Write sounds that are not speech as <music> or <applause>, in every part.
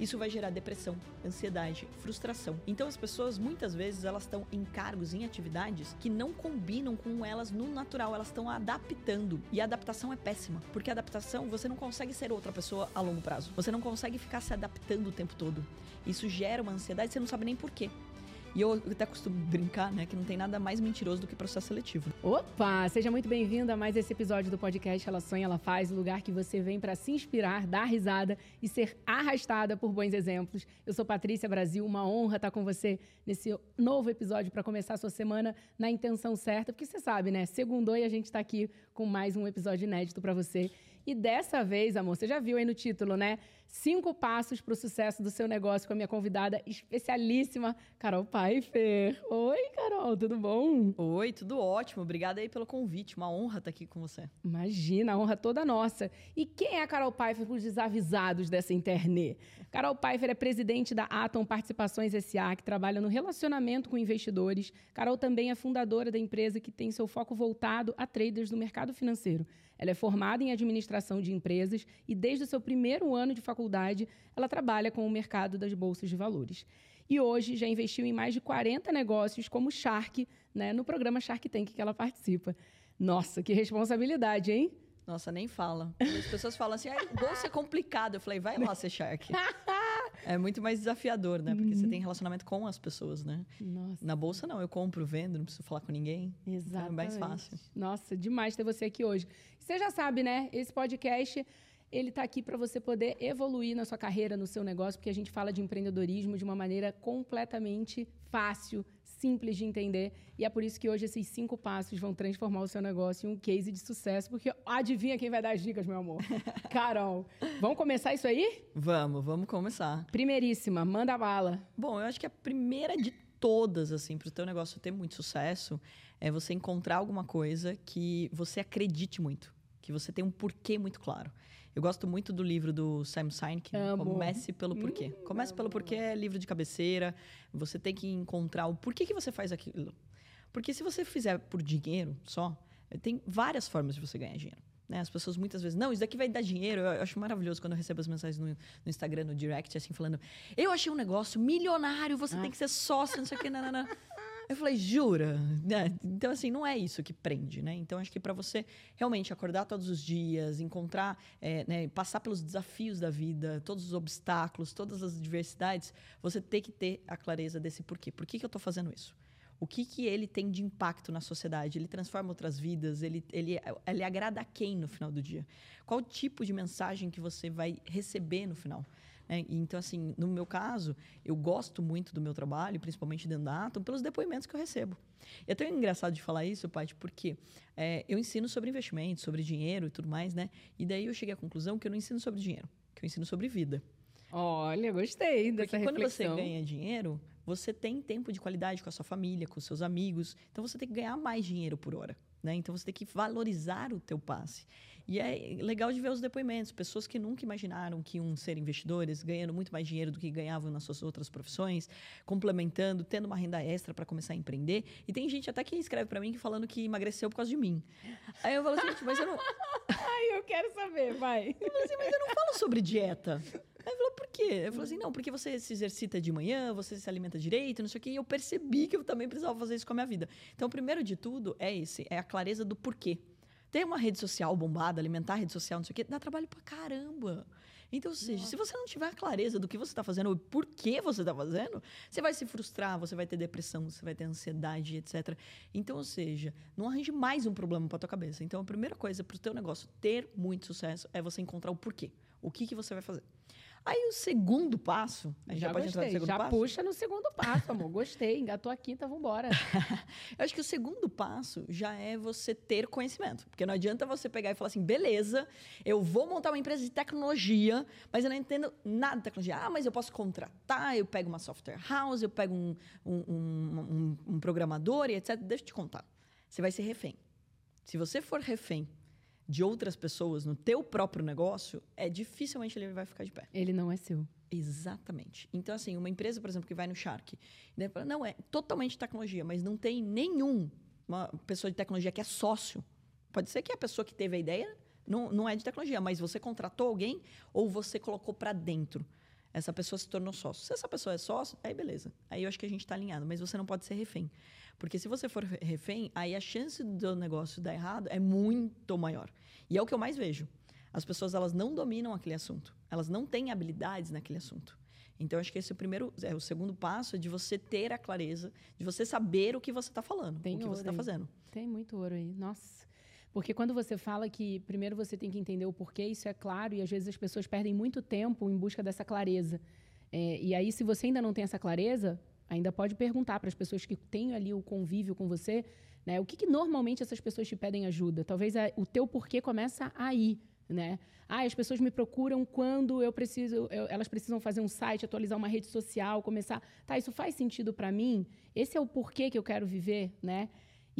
Isso vai gerar depressão, ansiedade, frustração. Então as pessoas muitas vezes elas estão em cargos, em atividades que não combinam com elas no natural, elas estão adaptando. E a adaptação é péssima, porque a adaptação você não consegue ser outra pessoa a longo prazo. Você não consegue ficar se adaptando o tempo todo. Isso gera uma ansiedade, você não sabe nem por quê. E eu até costumo brincar, né, que não tem nada mais mentiroso do que processo seletivo. Opa! Seja muito bem-vindo a mais esse episódio do podcast Ela Sonha, Ela Faz, o lugar que você vem para se inspirar, dar risada e ser arrastada por bons exemplos. Eu sou Patrícia Brasil, uma honra estar com você nesse novo episódio para começar a sua semana na intenção certa, porque você sabe, né? Segundou e a gente está aqui com mais um episódio inédito para você. E dessa vez, amor, você já viu aí no título, né? Cinco passos para o sucesso do seu negócio com a minha convidada especialíssima, Carol Pfeiffer. Oi, Carol, tudo bom? Oi, tudo ótimo. Obrigada aí pelo convite. Uma honra estar aqui com você. Imagina, a honra toda nossa. E quem é a Carol Pfeiffer para os desavisados dessa internet? Carol Pfeiffer é presidente da Atom Participações SA, que trabalha no relacionamento com investidores. Carol também é fundadora da empresa que tem seu foco voltado a traders do mercado financeiro. Ela é formada em administração de empresas e desde o seu primeiro ano de faculdade ela trabalha com o mercado das bolsas de valores. E hoje já investiu em mais de 40 negócios como Shark, né, no programa Shark Tank que ela participa. Nossa, que responsabilidade, hein? Nossa, nem fala. As pessoas falam assim, ah, bolsa é complicado. Eu falei, vai lá ser Shark. <laughs> é muito mais desafiador, né? Porque uhum. você tem relacionamento com as pessoas, né? Nossa. Na bolsa, não. Eu compro, vendo, não preciso falar com ninguém. Exato. Então é mais fácil. Nossa, demais ter você aqui hoje. Você já sabe, né? Esse podcast ele está aqui para você poder evoluir na sua carreira, no seu negócio, porque a gente fala de empreendedorismo de uma maneira completamente fácil, simples de entender. E é por isso que hoje esses cinco passos vão transformar o seu negócio em um case de sucesso, porque adivinha quem vai dar as dicas, meu amor? <laughs> Carol. Vamos começar isso aí? Vamos, vamos começar. Primeiríssima, manda bala. Bom, eu acho que a primeira de todas, assim, para o teu negócio ter muito sucesso, é você encontrar alguma coisa que você acredite muito que você tem um porquê muito claro. Eu gosto muito do livro do Sam Sinek, Comece pelo Porquê. Hum, Comece pelo Porquê é livro de cabeceira. Você tem que encontrar o porquê que você faz aquilo. Porque se você fizer por dinheiro só, tem várias formas de você ganhar dinheiro. Né? As pessoas muitas vezes, não, isso daqui vai dar dinheiro. Eu acho maravilhoso quando eu recebo as mensagens no, no Instagram, no direct, assim, falando: eu achei um negócio milionário, você ah. tem que ser sócio, não sei o que, não, não, não. Eu falei, jura? <laughs> Né? Então, assim, não é isso que prende, né? Então, acho que para você realmente acordar todos os dias, encontrar, é, né, passar pelos desafios da vida, todos os obstáculos, todas as adversidades, você tem que ter a clareza desse porquê. Por que, que eu estou fazendo isso? O que, que ele tem de impacto na sociedade? Ele transforma outras vidas? Ele, ele, ele agrada a quem no final do dia? Qual tipo de mensagem que você vai receber no final? É, então, assim, no meu caso, eu gosto muito do meu trabalho, principalmente dentro da Atom, pelos depoimentos que eu recebo. E é tão engraçado de falar isso, Paty, porque é, eu ensino sobre investimentos, sobre dinheiro e tudo mais, né? E daí eu cheguei à conclusão que eu não ensino sobre dinheiro, que eu ensino sobre vida. Olha, gostei dessa Porque reflexão. quando você ganha dinheiro, você tem tempo de qualidade com a sua família, com os seus amigos. Então você tem que ganhar mais dinheiro por hora. Né? Então você tem que valorizar o teu passe. E é legal de ver os depoimentos, pessoas que nunca imaginaram que iam ser investidores, ganhando muito mais dinheiro do que ganhavam nas suas outras profissões, complementando, tendo uma renda extra para começar a empreender. E tem gente até que escreve para mim falando que emagreceu por causa de mim. Aí eu falo assim, mas eu não <laughs> Ai, eu quero saber, vai. Eu falo assim, mas eu não falo sobre dieta. Aí falou, por quê? Eu falei assim, não, porque você se exercita de manhã, você se alimenta direito, não sei o quê. E eu percebi que eu também precisava fazer isso com a minha vida. Então, o primeiro de tudo é esse, é a clareza do porquê. Ter uma rede social bombada, alimentar a rede social, não sei o quê, dá trabalho pra caramba. Então, ou seja, Nossa. se você não tiver a clareza do que você está fazendo ou por que você está fazendo, você vai se frustrar, você vai ter depressão, você vai ter ansiedade, etc. Então, ou seja, não arranje mais um problema para tua cabeça. Então, a primeira coisa para o teu negócio ter muito sucesso é você encontrar o porquê. O que, que você vai fazer. Aí o segundo passo. A gente já, já pode gostei, entrar no segundo já passo? puxa no segundo passo, amor. Gostei, engatou a quinta, vambora. <laughs> eu acho que o segundo passo já é você ter conhecimento. Porque não adianta você pegar e falar assim, beleza, eu vou montar uma empresa de tecnologia, mas eu não entendo nada de tecnologia. Ah, mas eu posso contratar, eu pego uma software house, eu pego um, um, um, um programador e etc. Deixa eu te contar. Você vai ser refém. Se você for refém de outras pessoas no teu próprio negócio, é dificilmente ele vai ficar de pé. Ele não é seu. Exatamente. Então, assim, uma empresa, por exemplo, que vai no Shark, né, não é totalmente tecnologia, mas não tem nenhum uma pessoa de tecnologia que é sócio. Pode ser que a pessoa que teve a ideia não, não é de tecnologia, mas você contratou alguém ou você colocou para dentro. Essa pessoa se tornou sócio. Se essa pessoa é sócio, aí beleza. Aí eu acho que a gente está alinhado. Mas você não pode ser refém. Porque se você for refém, aí a chance do negócio dar errado é muito maior. E é o que eu mais vejo. As pessoas elas não dominam aquele assunto. Elas não têm habilidades naquele assunto. Então, acho que esse é o primeiro, é o segundo passo é de você ter a clareza, de você saber o que você está falando, Tem o que você está fazendo. Tem muito ouro aí. Nossa. Porque quando você fala que primeiro você tem que entender o porquê, isso é claro, e às vezes as pessoas perdem muito tempo em busca dessa clareza. É, e aí, se você ainda não tem essa clareza, ainda pode perguntar para as pessoas que têm ali o convívio com você, né? O que, que normalmente essas pessoas te pedem ajuda? Talvez a, o teu porquê começa aí, né? Ah, as pessoas me procuram quando eu preciso, eu, elas precisam fazer um site, atualizar uma rede social, começar. Tá, isso faz sentido para mim? Esse é o porquê que eu quero viver, né?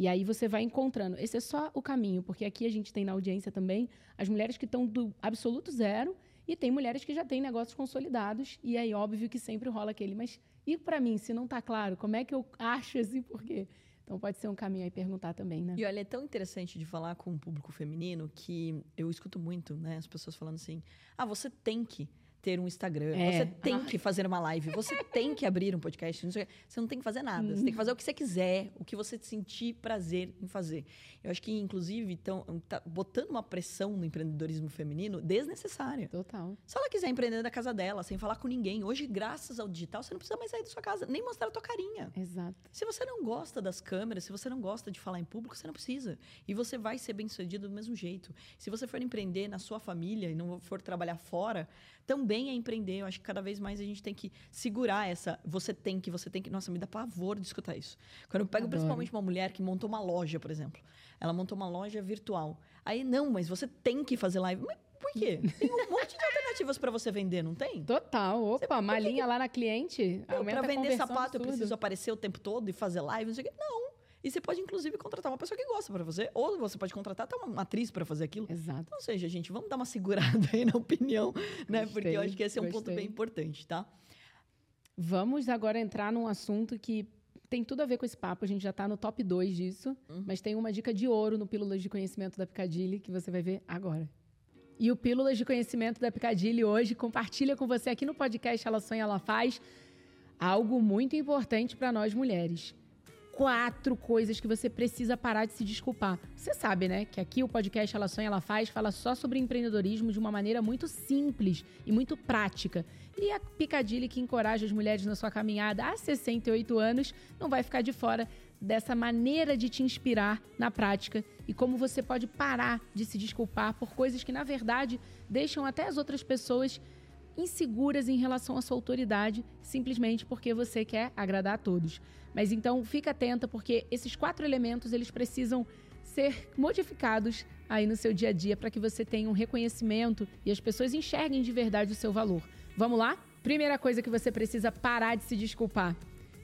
E aí você vai encontrando. Esse é só o caminho, porque aqui a gente tem na audiência também as mulheres que estão do absoluto zero e tem mulheres que já têm negócios consolidados. E aí, óbvio que sempre rola aquele, mas e para mim, se não está claro, como é que eu acho esse porquê? Então pode ser um caminho aí perguntar também, né? E olha, é tão interessante de falar com o público feminino que eu escuto muito, né? As pessoas falando assim: ah, você tem que ter um Instagram, é. você tem Ai. que fazer uma live, você <laughs> tem que abrir um podcast. Não você não tem que fazer nada. Você tem que fazer o que você quiser, o que você sentir prazer em fazer. Eu acho que, inclusive, estão tá botando uma pressão no empreendedorismo feminino desnecessária. Total. Se ela quiser empreender da casa dela, sem falar com ninguém, hoje, graças ao digital, você não precisa mais sair da sua casa, nem mostrar a tua carinha. Exato. Se você não gosta das câmeras, se você não gosta de falar em público, você não precisa. E você vai ser bem sucedido do mesmo jeito. Se você for empreender na sua família e não for trabalhar fora, também é empreender. Eu acho que cada vez mais a gente tem que segurar essa. Você tem que, você tem que. Nossa, me dá pavor de escutar isso. Quando eu pego Adoro. principalmente uma mulher que montou uma loja, por exemplo. Ela montou uma loja virtual. Aí, não, mas você tem que fazer live. Mas por quê? <laughs> Tem um monte de alternativas para você vender, não tem? Total. Opa, você, malinha que... lá na cliente. Para vender sapato, eu preciso aparecer o tempo todo e fazer live, não sei o quê. Não. E você pode, inclusive, contratar uma pessoa que gosta para você. Ou você pode contratar até uma atriz para fazer aquilo. Exato. Então, ou seja, gente, vamos dar uma segurada aí na opinião, né? Gostei, Porque eu acho que esse é um gostei. ponto bem importante, tá? Vamos agora entrar num assunto que tem tudo a ver com esse papo. A gente já está no top 2 disso. Uhum. Mas tem uma dica de ouro no Pílulas de Conhecimento da Picadilly que você vai ver agora. E o Pílulas de Conhecimento da Picadilly hoje compartilha com você aqui no podcast Ela Sonha, Ela Faz algo muito importante para nós mulheres quatro coisas que você precisa parar de se desculpar. Você sabe, né, que aqui o podcast Ela Sonha, Ela Faz fala só sobre empreendedorismo de uma maneira muito simples e muito prática. E a Picadilly, que encoraja as mulheres na sua caminhada há 68 anos, não vai ficar de fora dessa maneira de te inspirar na prática e como você pode parar de se desculpar por coisas que, na verdade, deixam até as outras pessoas inseguras em relação à sua autoridade, simplesmente porque você quer agradar a todos. Mas então fica atenta porque esses quatro elementos eles precisam ser modificados aí no seu dia a dia para que você tenha um reconhecimento e as pessoas enxerguem de verdade o seu valor. Vamos lá? Primeira coisa que você precisa parar de se desculpar,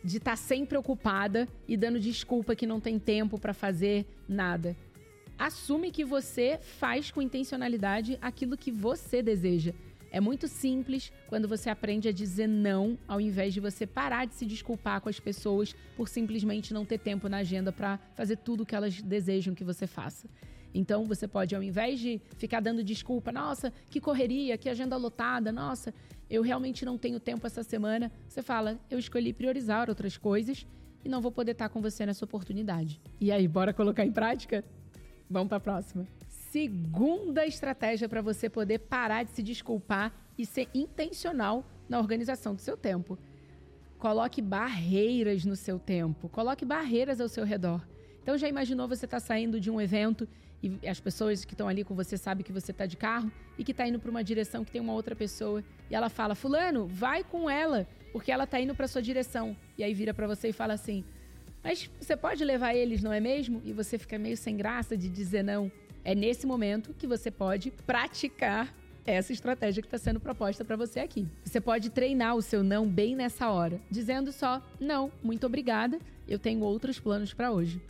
de estar tá sempre ocupada e dando desculpa que não tem tempo para fazer nada. Assume que você faz com intencionalidade aquilo que você deseja. É muito simples quando você aprende a dizer não, ao invés de você parar de se desculpar com as pessoas por simplesmente não ter tempo na agenda para fazer tudo o que elas desejam que você faça. Então você pode, ao invés de ficar dando desculpa, nossa, que correria, que agenda lotada, nossa, eu realmente não tenho tempo essa semana, você fala, eu escolhi priorizar outras coisas e não vou poder estar com você nessa oportunidade. E aí, bora colocar em prática? Vamos para a próxima segunda estratégia para você poder parar de se desculpar e ser intencional na organização do seu tempo. Coloque barreiras no seu tempo, coloque barreiras ao seu redor. Então já imaginou você estar tá saindo de um evento e as pessoas que estão ali com você sabem que você está de carro e que está indo para uma direção que tem uma outra pessoa e ela fala: "Fulano, vai com ela, porque ela está indo para sua direção". E aí vira para você e fala assim: "Mas você pode levar eles, não é mesmo?" E você fica meio sem graça de dizer não. É nesse momento que você pode praticar essa estratégia que está sendo proposta para você aqui. Você pode treinar o seu não bem nessa hora, dizendo só: não, muito obrigada, eu tenho outros planos para hoje.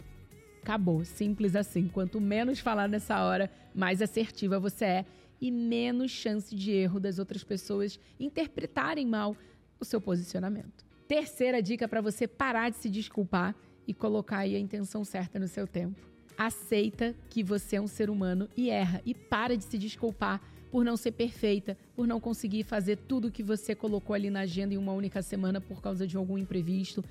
Acabou, simples assim. Quanto menos falar nessa hora, mais assertiva você é e menos chance de erro das outras pessoas interpretarem mal o seu posicionamento. Terceira dica para você parar de se desculpar e colocar aí a intenção certa no seu tempo aceita que você é um ser humano e erra e para de se desculpar por não ser perfeita, por não conseguir fazer tudo que você colocou ali na agenda em uma única semana por causa de algum imprevisto.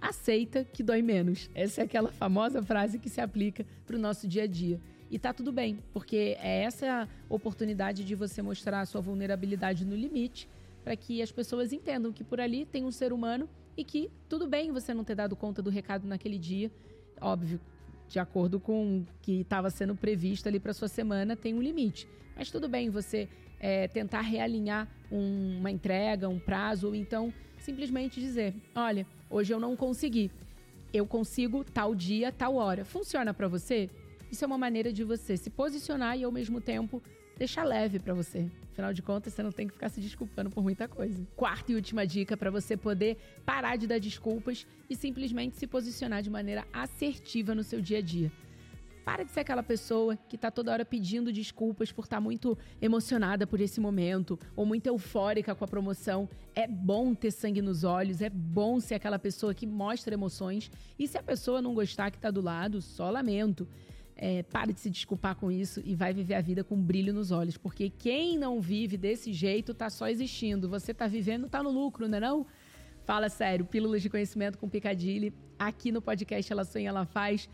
Aceita que dói menos. Essa é aquela famosa frase que se aplica para o nosso dia a dia. E tá tudo bem, porque é essa oportunidade de você mostrar a sua vulnerabilidade no limite para que as pessoas entendam que por ali tem um ser humano e que tudo bem você não ter dado conta do recado naquele dia. Óbvio, de acordo com o que estava sendo previsto ali para sua semana, tem um limite. Mas tudo bem você é, tentar realinhar um, uma entrega, um prazo, ou então simplesmente dizer: olha, hoje eu não consegui. Eu consigo tal dia, tal hora. Funciona para você? Isso é uma maneira de você se posicionar e ao mesmo tempo deixar leve para você. Afinal de contas, você não tem que ficar se desculpando por muita coisa. Quarta e última dica para você poder parar de dar desculpas e simplesmente se posicionar de maneira assertiva no seu dia a dia. Para de ser aquela pessoa que está toda hora pedindo desculpas por estar tá muito emocionada por esse momento ou muito eufórica com a promoção. É bom ter sangue nos olhos, é bom ser aquela pessoa que mostra emoções. E se a pessoa não gostar que está do lado, só lamento. É, pare de se desculpar com isso e vai viver a vida com um brilho nos olhos. Porque quem não vive desse jeito tá só existindo. Você tá vivendo, tá no lucro, não é não? Fala sério, Pílulas de Conhecimento com Picadilly. Aqui no podcast Ela Sonha, Ela Faz.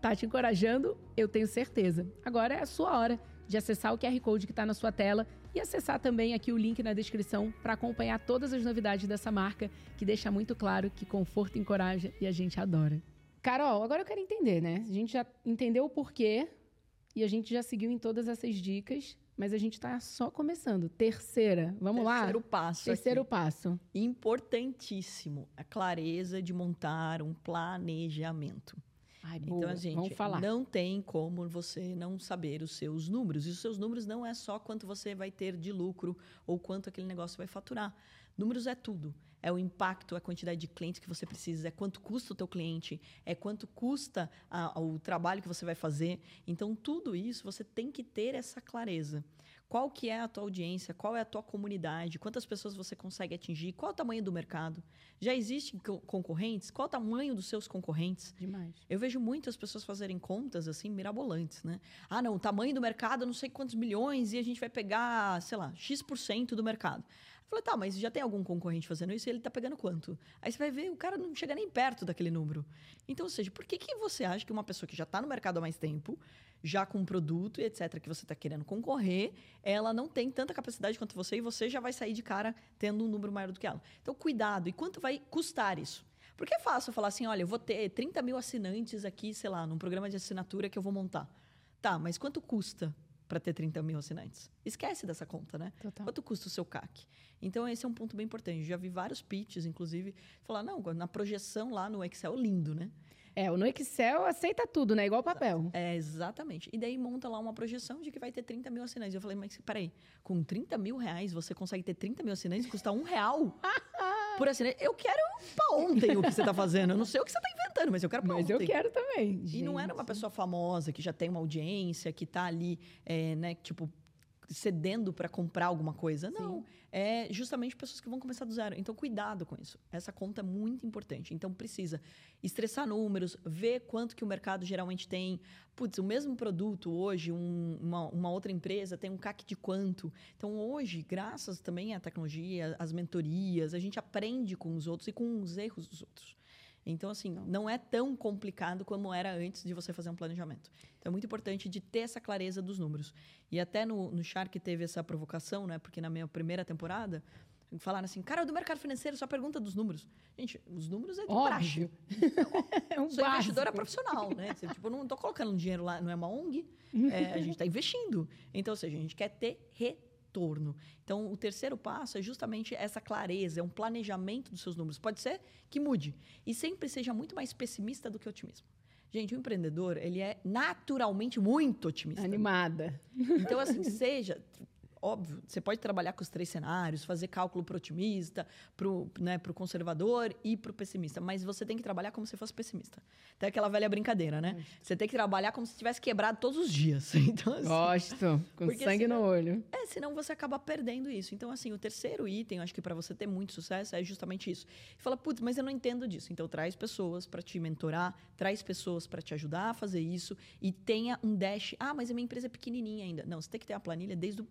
Tá te encorajando? Eu tenho certeza. Agora é a sua hora de acessar o QR Code que está na sua tela e acessar também aqui o link na descrição para acompanhar todas as novidades dessa marca que deixa muito claro que conforto encoraja e a gente adora. Carol, agora eu quero entender, né? A gente já entendeu o porquê e a gente já seguiu em todas essas dicas, mas a gente está só começando. Terceira, vamos Terceiro lá? Terceiro passo. Terceiro aqui. passo. Importantíssimo. A clareza de montar um planejamento. Ai, boa. Então, gente, Vamos falar. não tem como você não saber os seus números. E os seus números não é só quanto você vai ter de lucro ou quanto aquele negócio vai faturar. Números é tudo é o impacto, a quantidade de clientes que você precisa, é quanto custa o teu cliente, é quanto custa a, o trabalho que você vai fazer. Então, tudo isso você tem que ter essa clareza. Qual que é a tua audiência? Qual é a tua comunidade? Quantas pessoas você consegue atingir? Qual é o tamanho do mercado? Já existem concorrentes? Qual é o tamanho dos seus concorrentes? Demais. Eu vejo muitas pessoas fazerem contas assim mirabolantes, né? Ah, não, o tamanho do mercado, não sei quantos milhões e a gente vai pegar, sei lá, X% do mercado. Falei, tá, mas já tem algum concorrente fazendo isso e ele tá pegando quanto? Aí você vai ver, o cara não chega nem perto daquele número. Então, ou seja, por que, que você acha que uma pessoa que já está no mercado há mais tempo, já com um produto e etc., que você está querendo concorrer, ela não tem tanta capacidade quanto você e você já vai sair de cara tendo um número maior do que ela? Então, cuidado. E quanto vai custar isso? Porque é fácil falar assim, olha, eu vou ter 30 mil assinantes aqui, sei lá, num programa de assinatura que eu vou montar. Tá, mas quanto custa para ter 30 mil assinantes. Esquece dessa conta, né? Total. Quanto custa o seu CAC? Então, esse é um ponto bem importante. Já vi vários pitches, inclusive, falar, não, na projeção lá no Excel, lindo, né? É, no Excel aceita tudo, né? Igual papel. É, exatamente. E daí monta lá uma projeção de que vai ter 30 mil assinantes. Eu falei, mas peraí, com 30 mil reais você consegue ter 30 mil assinantes e custa um real <laughs> por assinante? Eu quero pra ontem o que você tá fazendo. Eu não sei o que você tá inventando, mas eu quero pra mas ontem. Mas eu quero também. E não era uma pessoa famosa, que já tem uma audiência, que tá ali, é, né, tipo, cedendo para comprar alguma coisa. Não. Sim. É justamente pessoas que vão começar do zero. Então, cuidado com isso. Essa conta é muito importante. Então, precisa estressar números, ver quanto que o mercado geralmente tem. Putz, o mesmo produto hoje, um, uma, uma, outra empresa tem um CAC de quanto. Então, hoje, graças também à tecnologia, às mentorias, a gente aprende com os outros e com os erros dos outros. Então, assim, não. é tão complicado como era antes de você fazer um planejamento. Então, é muito importante de ter essa clareza dos números. E até no, no Shark teve essa provocação, né? Porque na minha primeira temporada, falaram assim, cara, do mercado financeiro só pergunta dos números. Gente, os números é de Óbvio. <laughs> é um Sou básico. investidora profissional, né? Tipo, não estou colocando dinheiro lá, não é uma ONG, é, a gente está investindo. Então, ou seja, a gente quer ter retorno retorno. Então, o terceiro passo é justamente essa clareza, é um planejamento dos seus números. Pode ser que mude e sempre seja muito mais pessimista do que otimismo. Gente, o empreendedor, ele é naturalmente muito otimista. Animada. Então, assim, seja, óbvio, você pode trabalhar com os três cenários, fazer cálculo para o otimista, para o né, conservador e para o pessimista, mas você tem que trabalhar como se fosse pessimista. Tem aquela velha brincadeira, né? Você tem que trabalhar como se tivesse quebrado todos os dias. <laughs> Então, assim, Gosto, com sangue senão, no olho. É, senão você acaba perdendo isso. Então, assim, o terceiro item, acho que para você ter muito sucesso, é justamente isso. E fala, putz, mas eu não entendo disso. Então, traz pessoas para te mentorar, traz pessoas para te ajudar a fazer isso e tenha um dash. Ah, mas a minha empresa é pequenininha ainda. Não, você tem que ter a planilha desde o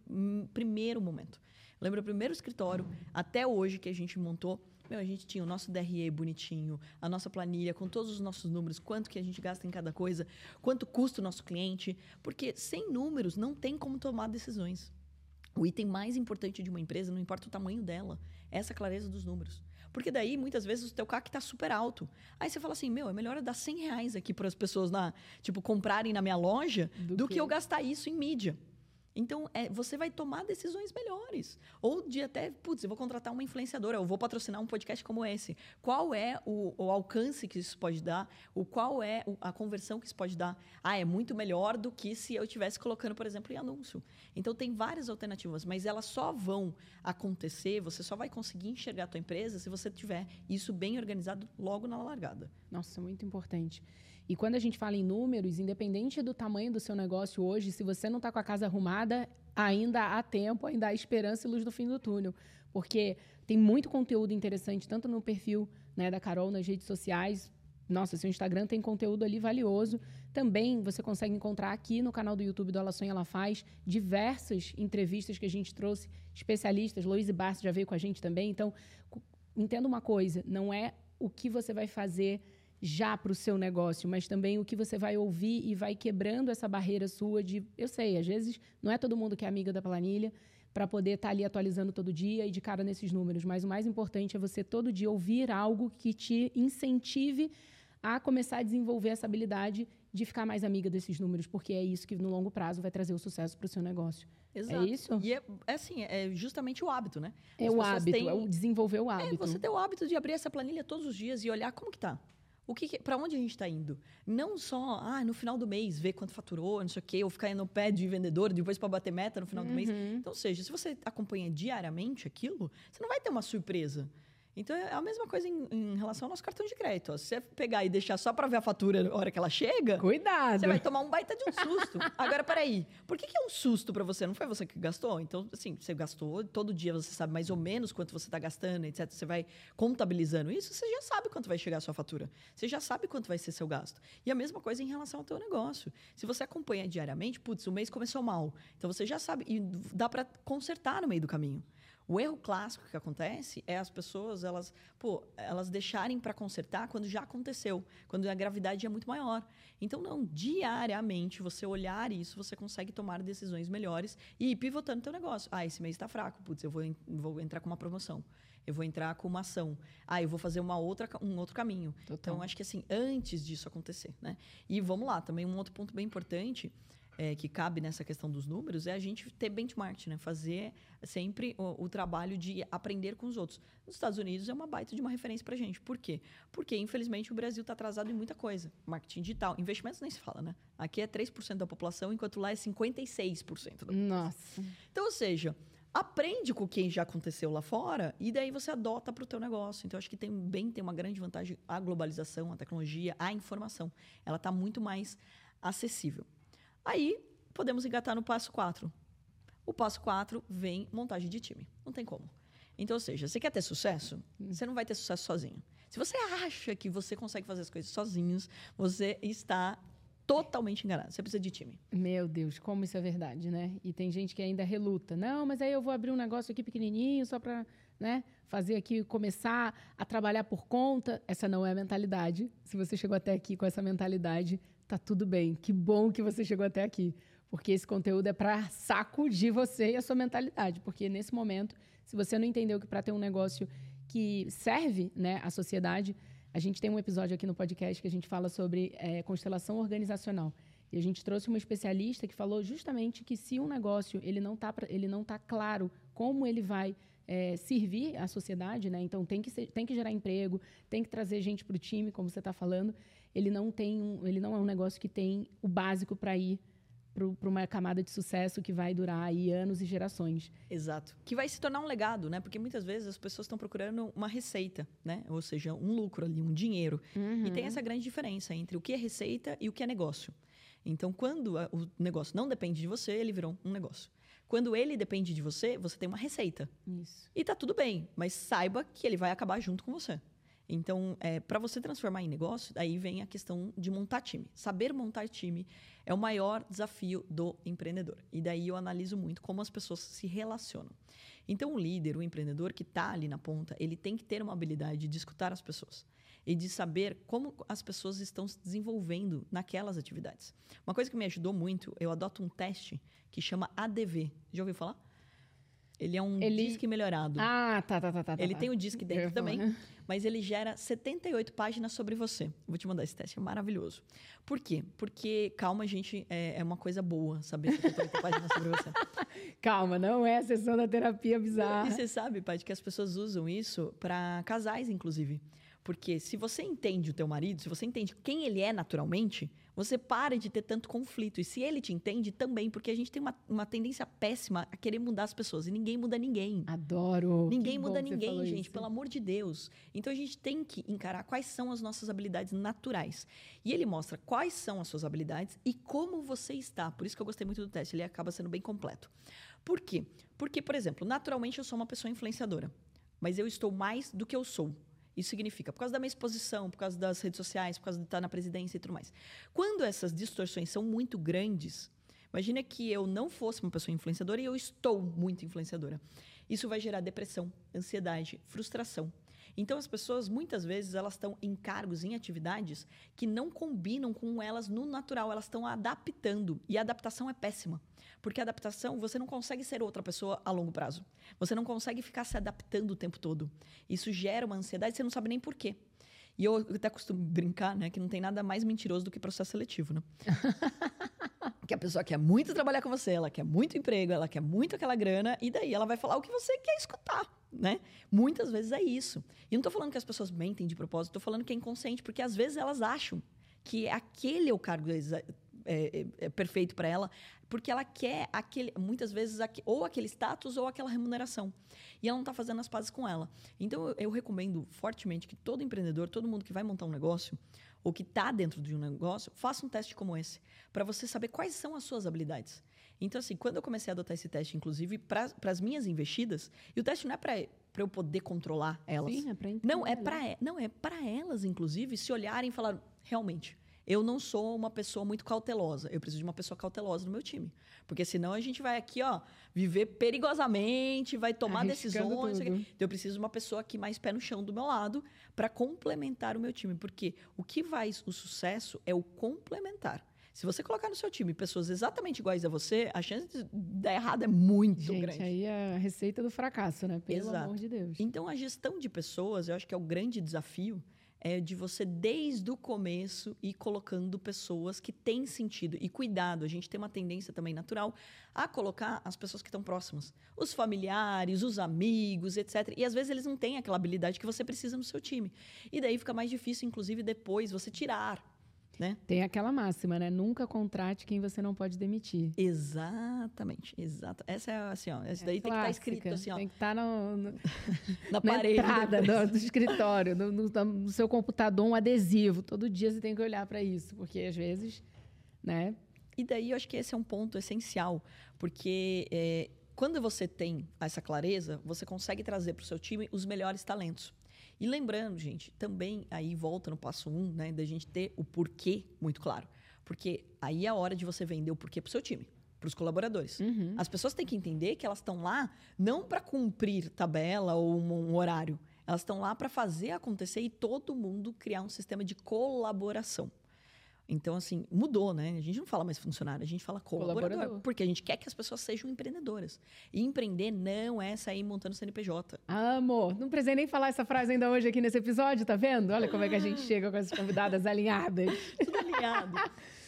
primeiro momento. Eu lembro o primeiro escritório, até hoje, que a gente montou. Meu, a gente tinha o nosso DRE bonitinho, a nossa planilha com todos os nossos números, quanto que a gente gasta em cada coisa, quanto custa o nosso cliente. Porque sem números não tem como tomar decisões. O item mais importante de uma empresa, não importa o tamanho dela, é essa clareza dos números. Porque daí, muitas vezes, o teu CAC está super alto. Aí você fala assim, meu, é melhor eu dar 100 reais aqui para as pessoas, na, tipo, comprarem na minha loja do, do que... que eu gastar isso em mídia. Então, é, você vai tomar decisões melhores. Ou de até, putz, eu vou contratar uma influenciadora, eu vou patrocinar um podcast como esse. Qual é o, o alcance que isso pode dar? O qual é a conversão que isso pode dar? Ah, é muito melhor do que se eu estivesse colocando, por exemplo, em anúncio. Então, tem várias alternativas, mas elas só vão acontecer, você só vai conseguir enxergar a tua empresa se você tiver isso bem organizado logo na largada. Nossa, muito importante. E quando a gente fala em números, independente do tamanho do seu negócio hoje, se você não está com a casa arrumada, ainda há tempo, ainda há esperança e luz no fim do túnel. Porque tem muito conteúdo interessante, tanto no perfil né, da Carol nas redes sociais. Nossa, seu Instagram tem conteúdo ali valioso. Também você consegue encontrar aqui no canal do YouTube do Ela Sonha Ela Faz diversas entrevistas que a gente trouxe, especialistas. Luiz Barça já veio com a gente também. Então, entenda uma coisa: não é o que você vai fazer já para o seu negócio, mas também o que você vai ouvir e vai quebrando essa barreira sua de, eu sei, às vezes não é todo mundo que é amiga da planilha para poder estar tá ali atualizando todo dia e de cara nesses números, mas o mais importante é você todo dia ouvir algo que te incentive a começar a desenvolver essa habilidade de ficar mais amiga desses números, porque é isso que no longo prazo vai trazer o sucesso para o seu negócio. É Exato. É isso? E é, é assim, é justamente o hábito, né? É As o hábito, têm... é o desenvolver o é, hábito. É você ter o hábito de abrir essa planilha todos os dias e olhar como que tá o que, para onde a gente está indo? Não só, ah, no final do mês, ver quanto faturou, não sei o quê, ou ficar no pé de vendedor, depois para bater meta no final uhum. do mês. Uhum. Então, ou seja, se você acompanha diariamente aquilo, você não vai ter uma surpresa. Então é a mesma coisa em, em, relação ao nosso cartão de crédito. Ó. Se você pegar e deixar só para ver a fatura na hora que ela chega, cuidado. Você vai tomar um baita de um susto. <laughs> Agora, peraí, por que, que é um susto para você? Não foi você que gastou? Então, assim, você gastou, todo dia você sabe mais ou menos quanto você está gastando, etc. Você vai contabilizando isso, você já sabe quanto vai chegar a sua fatura. Você já sabe quanto vai ser seu gasto. E a mesma coisa em relação ao teu negócio. Se você acompanha diariamente, putz, o mês começou mal. Então você já sabe e dá para consertar no meio do caminho. O erro clássico que acontece é as pessoas, elas, pô, elas deixarem para consertar quando já aconteceu, quando a gravidade é muito maior. Então, não, diariamente, você olhar isso, você consegue tomar decisões melhores e ir pivotando o teu negócio. Ah, esse mês está fraco, putz, eu vou, vou entrar com uma promoção. Eu vou entrar com uma ação. Ah, eu vou fazer uma outra, um outro caminho. Total. Então, acho que assim, antes disso acontecer, né? E vamos lá, também um outro ponto bem importante é, que cabe nessa questão dos números é a gente ter benchmark, né? Fazer sempre o, o, trabalho de aprender com os outros. Nos Estados Unidos é uma baita de uma referência para a gente. Por quê? Porque, infelizmente, o Brasil está atrasado em muita coisa. Marketing digital. Investimentos nem se fala, né? Aqui é 3% da população, enquanto lá é 56% da população. Nossa. Então, ou seja, aprende com quem já aconteceu lá fora e daí você adota para o teu negócio. Então, acho que tem bem tem uma grande vantagem a globalização, a tecnologia, a informação. Ela está muito mais acessível. Aí, podemos engatar no passo 4. O passo 4 vem montagem de time. Não tem como. Então, ou seja, você quer ter sucesso? Hum. Você não vai ter sucesso sozinho. Se você acha que você consegue fazer as coisas sozinhos, você está totalmente enganado. Você precisa de time. Meu Deus, como isso é verdade, né? E tem gente que ainda reluta. Não, mas aí eu vou abrir um negócio aqui pequenininho só para, né, fazer aqui começar a trabalhar por conta. Essa não é a mentalidade. Se você chegou até aqui com essa mentalidade, tá tudo bem. Que bom que você chegou até aqui. Porque esse conteúdo é para sacudir você e a sua mentalidade. Porque nesse momento, se você não entendeu que para ter um negócio que serve né, à sociedade, a gente tem um episódio aqui no podcast que a gente fala sobre é, constelação organizacional. E a gente trouxe uma especialista que falou justamente que se um negócio ele não está ele não tá claro como ele vai é, servir à sociedade, né? Então tem que ser, tem que gerar emprego, tem que trazer gente para o time, como você está falando ele não tem um, ele não é um negócio que tem o básico para ir para uma camada de sucesso que vai durar aí anos e gerações. Exato. Que vai se tornar um legado, né? Porque muitas vezes as pessoas estão procurando uma receita, né? Ou seja, um lucro ali, um dinheiro. Uhum. E tem essa grande diferença entre o que é receita e o que é negócio. Então, quando a, o negócio não depende de você, ele virou um negócio. Quando ele depende de você, você tem uma receita. Isso. E tá tudo bem, mas saiba que ele vai acabar junto com você. Então, é, para você transformar em negócio, aí vem a questão de montar time. Saber montar time é o maior desafio do empreendedor. E daí eu analiso muito como as pessoas se relacionam. Então, o líder, o empreendedor que está ali na ponta, ele tem que ter uma habilidade de escutar as pessoas e de saber como as pessoas estão se desenvolvendo naquelas atividades. Uma coisa que me ajudou muito, eu adoto um teste que chama ADV. Já ouviu falar? Ele é um Ele- disque melhorado. Ah, tá, tá, tá, tá. ele tá. tem o disque dentro falar, também, <laughs> mas ele gera 78 páginas sobre você. Vou te mandar esse teste, é maravilhoso. Por quê? Porque, calma, gente, é, é uma coisa boa saber 78 páginas sobre você. <laughs> Calma, não é a sessão da terapia E bizarra. você sabe, Paty, que as pessoas usam isso para casais, inclusive. Porque se você entende o teu marido, se você entende quem ele é naturalmente, você para de ter tanto conflito. E se ele te entende, também. Porque a gente tem uma, uma tendência péssima a querer mudar as pessoas. E ninguém muda ninguém. Adoro. Ninguém Que muda ninguém, gente, isso. pelo amor de Deus. Então a gente tem que encarar quais são as nossas habilidades naturais. E ele mostra quais são as suas habilidades e como você está. Por isso que eu gostei muito do teste, ele acaba sendo bem completo. Por quê? Porque, por exemplo, naturalmente eu sou uma pessoa influenciadora, mas eu estou mais do que eu sou. Isso significa, por causa da minha exposição, por causa das redes sociais, por causa de estar na presidência e tudo mais. Quando essas distorções são muito grandes, imagina que eu não fosse uma pessoa influenciadora e eu estou muito influenciadora. Isso vai gerar depressão, ansiedade, frustração. Então as pessoas muitas vezes elas estão em cargos, em atividades que não combinam com elas no natural, elas estão adaptando e a adaptação é péssima. Porque adaptação, você não consegue ser outra pessoa a longo prazo. Você não consegue ficar se adaptando o tempo todo. Isso gera uma ansiedade, você não sabe nem por quê. E eu até costumo brincar, né, que não tem nada mais mentiroso do que processo seletivo, né? <laughs> que a pessoa quer muito trabalhar com você, ela quer muito emprego, ela quer muito aquela grana, e daí ela vai falar o que você quer escutar, né? Muitas vezes é isso. E não tô falando que as pessoas mentem de propósito, tô falando que é inconsciente, porque às vezes elas acham que aquele é o cargo é, é- é perfeito para ela, porque ela quer aquele, muitas vezes ou aquele status ou aquela remuneração. E ela não está fazendo as pazes com ela. Então eu, eu recomendo fortemente que todo empreendedor, todo mundo que vai montar um negócio ou que está dentro de um negócio, faça um teste como esse, para você saber quais são as suas habilidades. Então, assim, quando eu comecei a adotar esse teste, inclusive, para as minhas investidas, e o teste não é para eu poder controlar elas. Sim, é entender Não, é para não é para elas inclusive se olharem e falar, realmente, eu não sou uma pessoa muito cautelosa. Eu preciso de uma pessoa cautelosa no meu time, porque senão a gente vai aqui, ó, viver perigosamente, vai tomar Arriscando decisões. Então eu preciso de uma pessoa aqui mais pé no chão do meu lado para complementar o meu time, porque o que faz o sucesso é o complementar. Se você colocar no seu time pessoas exatamente iguais a você, a chance de dar errado é muito Gente, grande. aí é a receita do fracasso, né? Pelo Exato. amor de Deus. Então, a gestão de pessoas, eu acho que é o grande desafio, é de você, desde o começo, ir colocando pessoas que têm sentido. E cuidado, a gente tem uma tendência também natural a colocar as pessoas que estão próximas. Os familiares, os amigos, etc. E às vezes eles não têm aquela habilidade que você precisa no seu time. E daí fica mais difícil, inclusive, depois você tirar. Né? Tem aquela máxima, né? Nunca contrate quem você não pode demitir. Exatamente, exato. Essa é assim, ó. Essa daí tem que estar Clássica. escrito assim, ó, Tem que estar no, no- <laughs> na na parede. entrada depois. do, do escritório, no, no- no seu computador, um adesivo. Todo dia você tem que olhar para isso, porque às vezes, né? E daí eu acho que esse é um ponto essencial, porque é, quando você tem essa clareza, você consegue trazer para o seu time os melhores talentos. E lembrando, gente, também aí volta no passo um, né, da gente ter o porquê muito claro. Porque aí é a hora de você vender o porquê para o seu time, para os colaboradores. Uhum. As pessoas têm que entender que elas estão lá não para cumprir tabela ou um, um horário. Elas estão lá para fazer acontecer e todo mundo criar um sistema de colaboração. Então, assim, mudou, né? A gente não fala mais funcionário, a gente fala colaborador, Colaborador. Porque a gente quer que as pessoas sejam empreendedoras. E empreender não é sair montando CNPJ. Amo! Não precisei nem falar essa frase ainda hoje aqui nesse episódio, tá vendo? Olha como é que a gente chega com as convidadas alinhadas. <laughs> Tudo alinhado.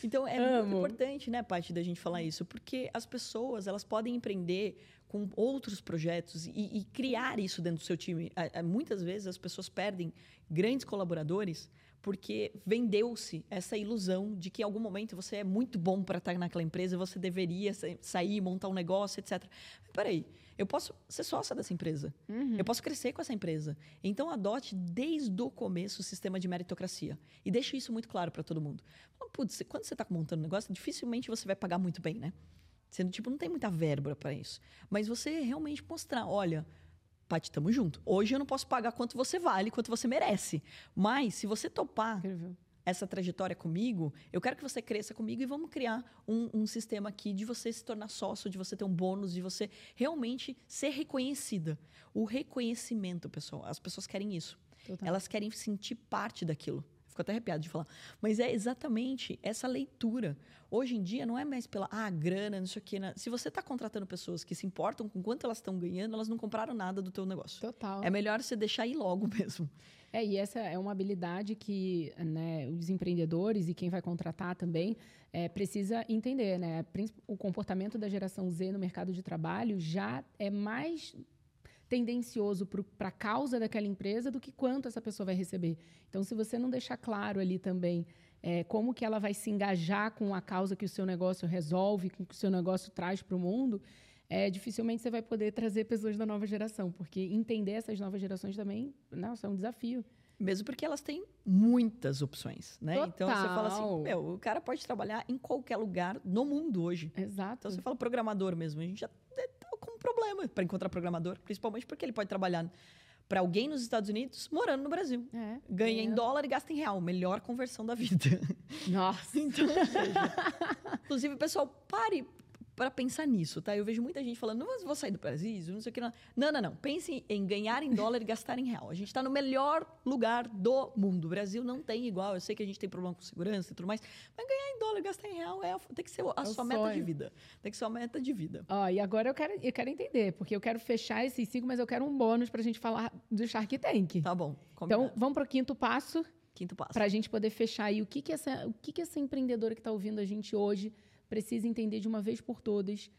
Então, é Amo. muito importante, né, Paty, da gente falar isso. Porque as pessoas, elas podem empreender com outros projetos e, e criar isso dentro do seu time. Muitas vezes as pessoas perdem grandes colaboradores porque vendeu-se essa ilusão de que em algum momento você é muito bom para estar naquela empresa, você deveria sa- sair, montar um negócio, etc. Mas, peraí, eu posso ser sócia dessa empresa. Eu posso crescer com essa empresa. Então, adote desde o começo o sistema de meritocracia. E deixe isso muito claro para todo mundo. Putz, quando você está montando um negócio, dificilmente você vai pagar muito bem, né? Você tipo, não tem muita verba para isso. Mas você realmente mostrar, olha, Paty, tamo junto. Hoje eu não posso pagar quanto você vale, quanto você merece. Mas se você topar Incrível. essa trajetória comigo, eu quero que você cresça comigo e vamos criar um, um sistema aqui de você se tornar sócio, de você ter um bônus, de você realmente ser reconhecida. O reconhecimento, pessoal, as pessoas querem isso. Total. Elas querem sentir parte daquilo. Fico até arrepiado de falar. Mas é exatamente essa leitura. Hoje em dia não é mais pela ah, grana, não sei o quê. né? Se você está contratando pessoas que se importam com quanto elas estão ganhando, elas não compraram nada do teu negócio. Total. É melhor você deixar ir logo <laughs> mesmo. É, e essa é uma habilidade que né, os empreendedores e quem vai contratar também é, precisa entender, né? O comportamento da geração Z no mercado de trabalho já é mais tendencioso para a causa daquela empresa do que quanto essa pessoa vai receber. Então, se você não deixar claro ali também é, como que ela vai se engajar com a causa que o seu negócio resolve, com o que o seu negócio traz para o mundo, é, dificilmente você vai poder trazer pessoas da nova geração, porque entender essas novas gerações também, nossa, é um desafio. Mesmo porque elas têm muitas opções, né? Então você fala Total. assim, meu, o cara pode trabalhar em qualquer lugar no mundo hoje. Exato. Então você fala programador mesmo, a gente já com um problema para encontrar programador, principalmente porque ele pode trabalhar para alguém nos Estados Unidos morando no Brasil. É, Ganha em dólar e gasta em real, melhor conversão da vida. Nossa. <laughs> Então, inclusive, pessoal, pare para pensar nisso, tá? Eu vejo muita gente falando, não vou sair do Brasil, não sei o que. Não, não, não. não. Pense em ganhar em dólar e gastar em real. A gente está no melhor lugar do mundo. O Brasil não tem igual. Eu sei que a gente tem problema com segurança e tudo mais, mas ganhar em dólar e gastar em real é, a- tem que ser a o sua meta de vida. Tem que ser a meta de vida. Ó, e agora eu quero, eu quero entender, porque eu quero fechar esses cinco, mas eu quero um bônus pra gente falar do Shark Tank. Tá bom. então, Combinado. vamos pro quinto passo, Quinto passo. pra gente poder fechar aí o que, que, essa, o que, que essa empreendedora que tá ouvindo a gente hoje precisa entender de uma vez por todas,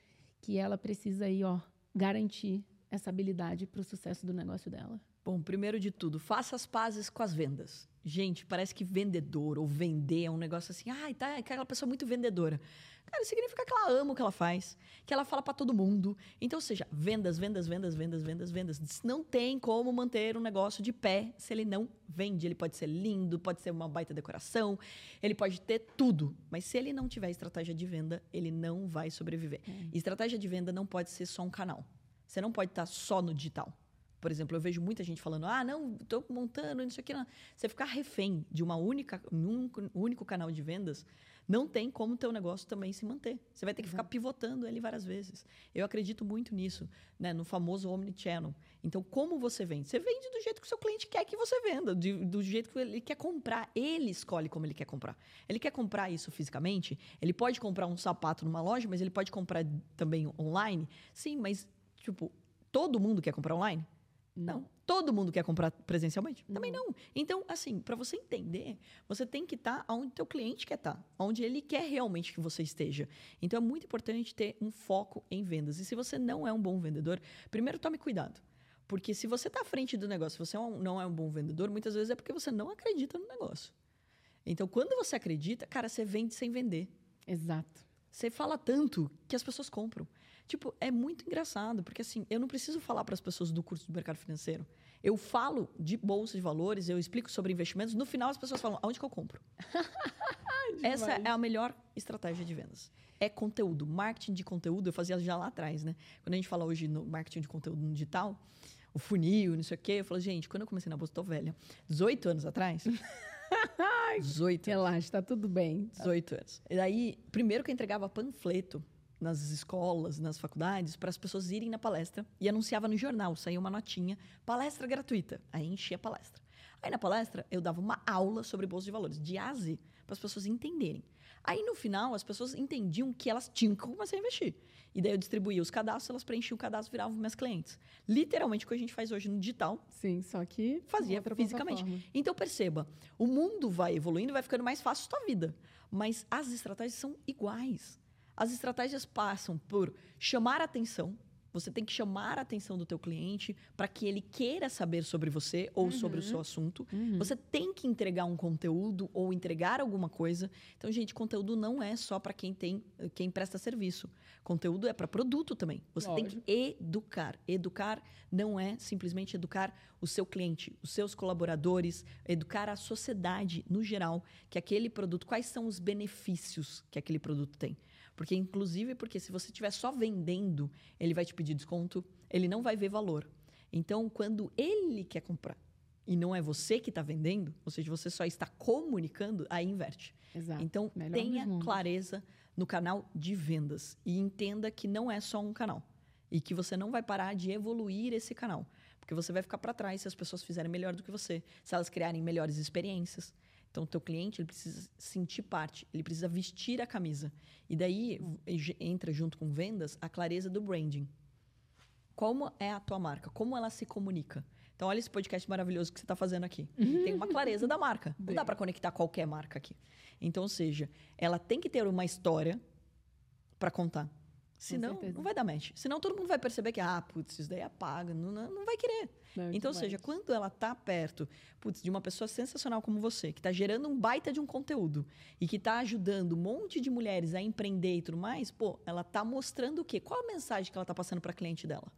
que ela precisa aí, ó, garantir essa habilidade pro sucesso do negócio dela. Bom, primeiro de tudo, faça as pazes com as vendas. Gente, parece que vendedor ou vender é um negócio assim, ai, tá, é aquela pessoa muito vendedora. Cara, significa que ela ama o que ela faz, que ela fala pra todo mundo. Então, ou seja, vendas, vendas, vendas, vendas, vendas, vendas. Não tem como manter um negócio de pé se ele não vende. Ele pode ser lindo, pode ser uma baita decoração, ele pode ter tudo. Mas se ele não tiver estratégia de venda, ele não vai sobreviver. E estratégia de venda não pode ser só um canal. Você não pode estar só no digital. Por exemplo, eu vejo muita gente falando: ah, não, estou montando, não sei o que. Não. Você ficar refém de uma única, um único- canal de vendas, não tem como o teu negócio também se manter. Você vai ter que ficar pivotando ele várias vezes. Eu acredito muito nisso, né, no famoso omnichannel. Então, como você vende? Você vende do jeito que o seu cliente quer que você venda, de- do jeito que ele quer comprar. Ele escolhe como ele quer comprar. Ele quer comprar isso fisicamente? Ele pode comprar um sapato numa loja, mas ele pode comprar também online? Sim, mas, tipo, todo mundo quer comprar online? Não. Todo mundo quer comprar presencialmente? Também não. Então, assim, para você entender, você tem que estar onde teu cliente quer estar, onde ele quer realmente que você esteja. Então, é muito importante ter um foco em vendas. E se você não é um bom vendedor, primeiro tome cuidado. Porque se você está à frente do negócio, se você é não é um bom vendedor, muitas vezes é porque você não acredita no negócio. Então, quando você acredita, cara, você vende sem vender. Exato. Você fala tanto que as pessoas compram. Tipo, é muito engraçado, porque assim, eu não preciso falar para as pessoas do curso do mercado financeiro. Eu falo de bolsa de valores, eu explico sobre investimentos, no final as pessoas falam, aonde que eu compro? <laughs> Essa é a melhor estratégia de vendas. É conteúdo, marketing de conteúdo, eu fazia já lá atrás, né? Quando a gente fala hoje no marketing de conteúdo no digital, o funil, não sei o quê, eu falo, gente, quando eu comecei na bolsa, tô velha. 18 anos atrás. <laughs> 18 Relaxa, tá tudo bem. 18 anos. E daí, primeiro que eu entregava panfleto nas escolas, nas faculdades, para as pessoas irem na palestra e anunciava no jornal, saía uma notinha, palestra gratuita. Aí enchia a palestra. Aí na palestra eu dava uma aula sobre bolsa de valores, de A a Z, para as pessoas entenderem. Aí no final as pessoas entendiam que elas tinham que começar a investir. E daí eu distribuía os cadastros, elas preenchiam o cadastro, viravam minhas clientes. Literalmente o que a gente faz hoje no digital, Sim, só que fazia fisicamente. plataforma. Então perceba, o mundo vai evoluindo, vai ficando mais fácil a sua vida, mas as estratégias são iguais. As estratégias passam por chamar a atenção. Você tem que chamar a atenção do teu cliente para que ele queira saber sobre você ou sobre o seu assunto. Uhum. Você tem que entregar um conteúdo ou entregar alguma coisa. Então, gente, conteúdo não é só para quem tem, quem presta serviço. Conteúdo é para produto também. Você tem Lógico. que educar. Educar não é simplesmente educar o seu cliente, os seus colaboradores, educar a sociedade no geral, que aquele produto, quais são os benefícios que aquele produto tem. Porque, inclusive, porque se você estiver só vendendo, ele vai te pedir desconto, ele não vai ver valor. Então, quando ele quer comprar e não é você que está vendendo, ou seja, você só está comunicando, aí inverte. Exato. Então, Melhor tenha clareza no canal de vendas e entenda que não é só um canal e que você não vai parar de evoluir esse canal, porque você vai ficar para trás se as pessoas fizerem melhor do que você, se elas criarem melhores experiências. Então, o teu cliente ele precisa sentir parte, ele precisa vestir a camisa. E daí entra junto com vendas a clareza do branding. Como é a tua marca? Como ela se comunica? Então, olha esse podcast maravilhoso que você está fazendo aqui. <laughs> Tem uma clareza da marca. Não dá para conectar qualquer marca aqui. Então, ou seja, ela tem que ter uma história para contar. Senão, não vai dar match. Senão, todo mundo vai perceber que, ah, putz, isso daí apaga. Não, não, não vai querer. Não, Então, ou seja, quando ela tá perto, putz, de uma pessoa sensacional como você, que tá gerando um baita de um conteúdo e que tá ajudando um monte de mulheres a empreender e tudo mais, pô, ela tá mostrando o quê? Qual a mensagem que ela tá passando para cliente dela?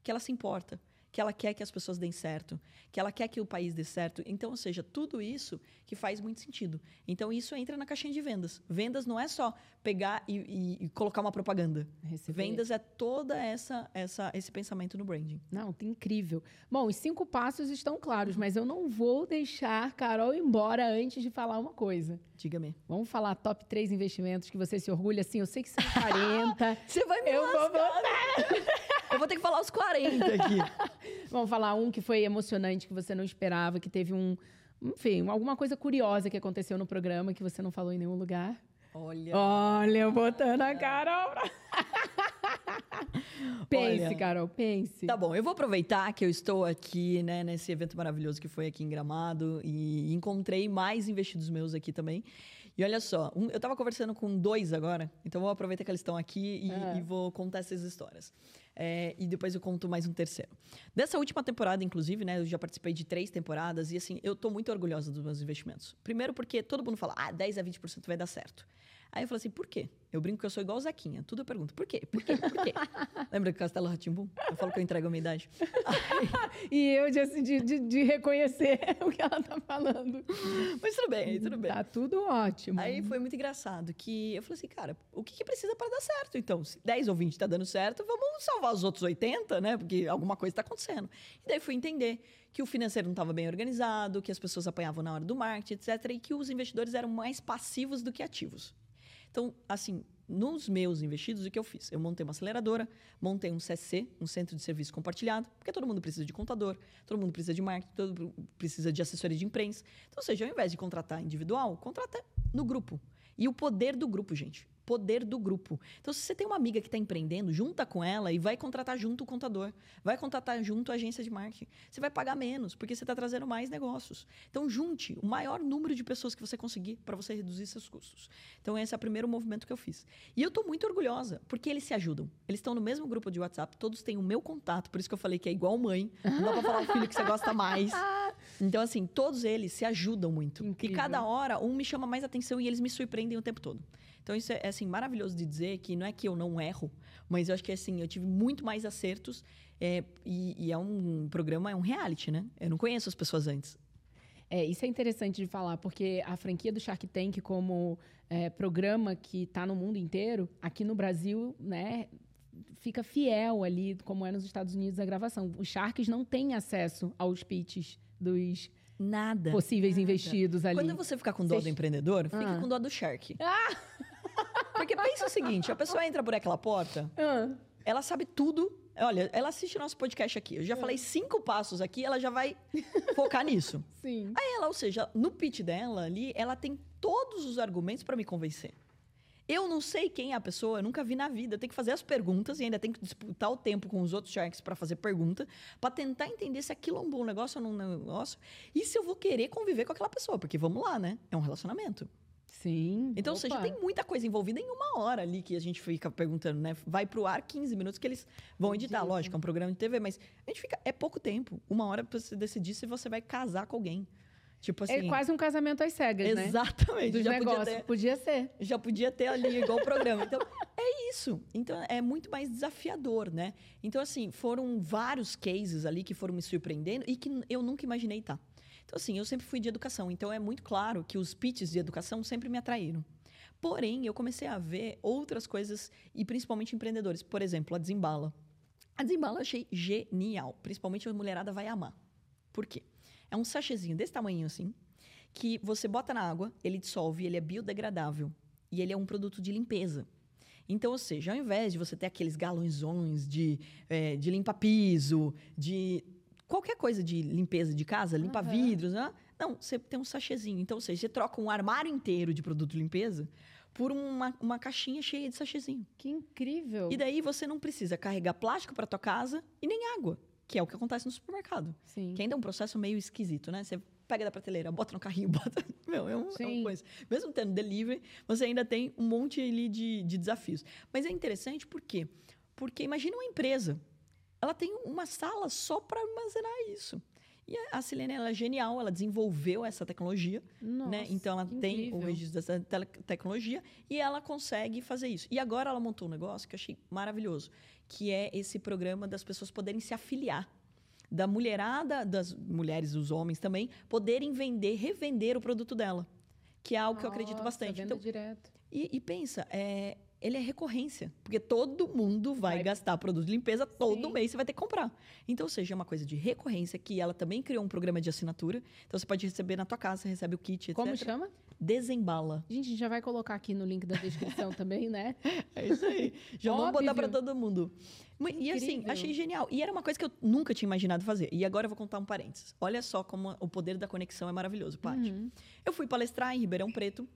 Que ela se importa, que ela quer que as pessoas deem certo, que ela quer que o país dê certo. Então, ou seja, tudo isso que faz muito sentido. Então, isso entra na caixinha de vendas. Vendas não é só pegar e, e- e colocar uma propaganda. Receber. Vendas é toda essa, essa esse pensamento no branding. Não, tá incrível. Bom, os cinco passos estão claros, mas eu não vou deixar Carol embora antes de falar uma coisa. Diga-me. Vamos falar top três investimentos que você se orgulha. Assim, eu sei que são <laughs> 40. Você vai me eu vou lascar. Eu vou ter que falar os 40 aqui. <laughs> Vamos falar um que foi emocionante, que você não esperava, que teve um. Enfim, alguma coisa curiosa que aconteceu no programa que você não falou em nenhum lugar. Olha. Olha, eu botando a Carol. pra- <laughs> pense, Olha. Carol, pense. Tá bom, eu vou aproveitar que eu estou aqui, né, nesse evento maravilhoso que foi aqui em Gramado e encontrei mais investidos meus aqui também. E olha só, um- eu estava conversando com dois agora, então vou aproveitar que eles estão aqui e, Ah. e vou contar essas histórias. É, e depois eu conto mais um terceiro. Dessa última temporada, inclusive, né, eu já participei de três temporadas e assim, eu tô muito orgulhosa dos meus investimentos. Primeiro porque todo mundo fala, ah, 10 a 20% vai dar certo. Aí eu falo assim, por quê? Eu brinco que eu sou igual o Zequinha. Tudo eu pergunto, por quê? Por quê? Por quê? <laughs> Lembra do Castelo Ratimbum? Eu falo que eu entrego a minha idade. <laughs> E eu de, assim, de, de, de reconhecer <laughs> o que ela tá falando. Mas tudo bem, tudo bem. Tá tudo ótimo. Aí foi muito engraçado que eu falei assim, cara, o que, que precisa para dar certo? Então, se 10 ou 20 tá dando certo, vamos salvar os outros 80, né? Porque alguma coisa está acontecendo. E daí fui entender que o financeiro não estava bem organizado, que as pessoas apanhavam na hora do marketing, etc. E que os investidores eram mais passivos do que ativos. Então, assim, nos meus investidos, o que eu fiz? Eu montei uma aceleradora, montei um CC, um Centro de Serviço Compartilhado, porque todo mundo precisa de contador, todo mundo precisa de marketing, todo mundo precisa de assessoria de imprensa. Então, ou seja, ao invés de contratar individual, contrata no grupo. E o poder do grupo, gente. Poder do grupo. Então, se você tem uma amiga que está empreendendo, junta com ela e vai contratar junto o contador. Vai contratar junto a agência de marketing. Você vai pagar menos, porque você está trazendo mais negócios. Então, junte o maior número de pessoas que você conseguir para você reduzir seus custos. Então, esse é o primeiro movimento que eu fiz. E eu estou muito orgulhosa, porque eles se ajudam. Eles estão no mesmo grupo de WhatsApp, todos têm o meu contato, por isso que eu falei que é igual mãe. Não dá para falar o filho que você gosta mais. <laughs> Então, assim, todos eles se ajudam muito. Incrível. E cada hora, um me chama mais atenção e eles me surpreendem o tempo todo. Então, isso é, é, assim, maravilhoso de dizer que não é que eu não erro, mas eu acho que, assim, eu tive muito mais acertos é, e, e é um programa, é um reality, né? Eu não conheço as pessoas antes. É, isso é interessante de falar, porque a franquia do Shark Tank, como é, programa que está no mundo inteiro, aqui no Brasil, né, fica fiel ali, como é nos Estados Unidos, a gravação. Os Sharks não têm acesso aos pitches dos Nada. possíveis nada. investidos ali. Quando você ficar com dó Vocês- do empreendedor, fique Ah. com dó do Shark. Porque pensa o seguinte, a pessoa entra por aquela porta, Ah, ela sabe tudo. Olha, ela assiste nosso podcast aqui. Eu já falei cinco passos aqui, ela já vai focar nisso. <laughs> sim. Aí ela, ou seja, no pitch dela ali, ela tem todos os argumentos para me convencer. Eu não sei quem é a pessoa, eu nunca vi na vida. Eu tenho que fazer as perguntas e ainda tenho que disputar o tempo com os outros sharks para fazer pergunta, para tentar entender se aquilo é um bom negócio ou não é um negócio, e se eu vou querer conviver com aquela pessoa, porque vamos lá, né? É um relacionamento. Sim. Então, ou seja, Opa. tem muita coisa envolvida em uma hora ali que a gente fica perguntando, né? Vai pro ar 15 minutos que eles vão editar. Edita. Lógico, é um programa de TV, mas a gente fica. É pouco tempo. Uma hora pra você decidir se você vai casar com alguém. Tipo assim. É quase um casamento às cegas, né? Exatamente. Dos já negócios. podia, ter, Podia ser. já podia ter ali igual o programa. Então, é isso. Então, é muito mais desafiador, né? Então, assim, foram vários cases ali que foram me surpreendendo e que eu nunca imaginei estar. Então, assim, eu sempre fui de educação. Então, é muito claro que os pitches de educação sempre me atraíram. Porém, eu comecei a ver outras coisas, e principalmente empreendedores. Por exemplo, a Desembala. A desembala eu achei genial. Principalmente a mulherada vai amar. Por quê? É um sachêzinho desse tamanho assim, que você bota na água, ele dissolve, ele é biodegradável. E ele é um produto de limpeza. Então, ou seja, ao invés de você ter aqueles galõezões de, é, de limpa-piso, de qualquer coisa de limpeza de casa, limpa-vidros, né? Não, você tem um sachêzinho. Então, ou seja, você troca um armário inteiro de produto de limpeza por uma, uma caixinha cheia de sachêzinho. Que incrível! E daí você não precisa carregar plástico para tua casa e nem água, que é o que acontece no supermercado. Sim. Que ainda é um processo meio esquisito, né? Você pega da prateleira, bota no carrinho, <laughs> bota. Meu, é, um, é uma coisa. Mesmo tendo delivery, você ainda tem um monte ali de, de desafios. Mas é interessante por quê? Porque imagina uma empresa. Ela tem uma sala só para armazenar isso. E a Silene ela é genial, ela desenvolveu essa tecnologia, Nossa, né? Então ela tem o registro dessa tecnologia e ela consegue fazer isso. E agora ela montou um negócio que eu achei maravilhoso, que é esse programa das pessoas poderem se afiliar. Da mulherada, das mulheres, dos homens também, poderem vender, revender o produto dela. Que é algo que eu acredito Nossa, bastante. Então, direto. e, e pensa, é, ele é recorrência. Porque todo mundo vai, Vai- gastar produto de limpeza, todo Sim. mês você vai ter que comprar. Então, ou seja, é uma coisa de recorrência, que ela também criou um programa de assinatura. Então, você pode receber na tua casa, você recebe o kit, etc. Como chama? Desembala. Gente, a gente já vai colocar aqui no link da descrição <laughs> também, né? É isso aí. Já vamos botar para todo mundo. Mu- E assim, achei genial. E era uma coisa que eu nunca tinha imaginado fazer. E agora eu vou contar um parênteses. Olha só como o poder da conexão é maravilhoso, Paty. Uhum. Eu fui palestrar em Ribeirão Preto.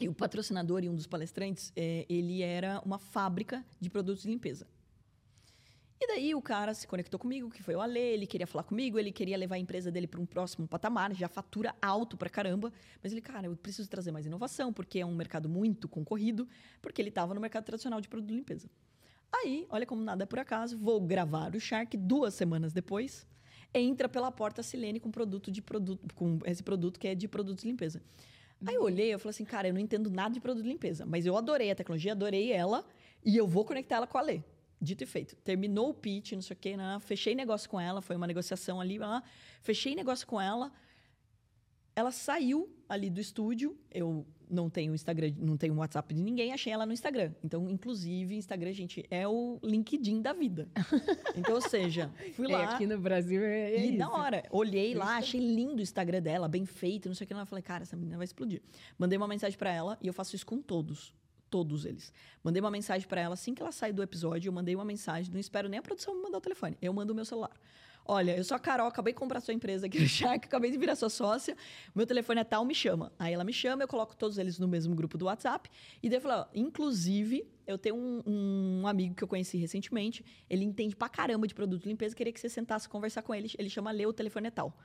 E o patrocinador e um dos palestrantes, é, ele era uma fábrica de produtos de limpeza. E daí o cara se conectou comigo, que foi o Ale, ele queria falar comigo, ele queria levar a empresa dele para um próximo patamar, já fatura alto pra caramba. Mas ele, cara, eu preciso trazer mais inovação, porque é um mercado muito concorrido, porque ele estava no mercado tradicional de produto de limpeza. Aí, olha como nada é por acaso, vou gravar o Shark duas semanas depois. Entra pela porta a Silene com produto de produto, com esse produto que é de produtos de limpeza. Aí eu olhei, eu falei assim, cara, eu não entendo nada de produto de limpeza, mas eu adorei a tecnologia, adorei ela e eu vou conectar ela com a Lê. Dito e feito. Terminou o pitch, não sei o quê, né? fechei negócio com ela, foi uma negociação ali, lá, fechei negócio com ela. Ela saiu ali do estúdio, eu não tenho Instagram, não tenho WhatsApp de ninguém, achei ela no Instagram. Então, inclusive, Instagram, gente, é o LinkedIn da vida. <laughs> Então, ou seja, fui É, lá. aqui no Brasil é, é E isso. na hora, olhei lá, achei lindo o Instagram dela, bem feito, não sei o que lá. Falei, cara, essa menina vai explodir. Mandei uma mensagem pra ela e eu faço isso com todos. Todos eles. Mandei uma mensagem pra ela assim que ela sai do episódio. Eu mandei uma mensagem, não espero nem a produção me mandar o telefone. Eu mando o meu celular. Olha, eu sou a Carol, acabei de comprar sua empresa aqui no Shark, acabei de virar sua sócia. Meu telefone é tal, me chama. Aí ela me chama, eu coloco todos eles no mesmo grupo do WhatsApp. E daí eu falo, ó, inclusive, eu tenho um, um amigo que eu conheci recentemente, ele entende pra caramba de produto de limpeza, queria que você sentasse conversar com ele. Ele chama Leo, o telefone é tal.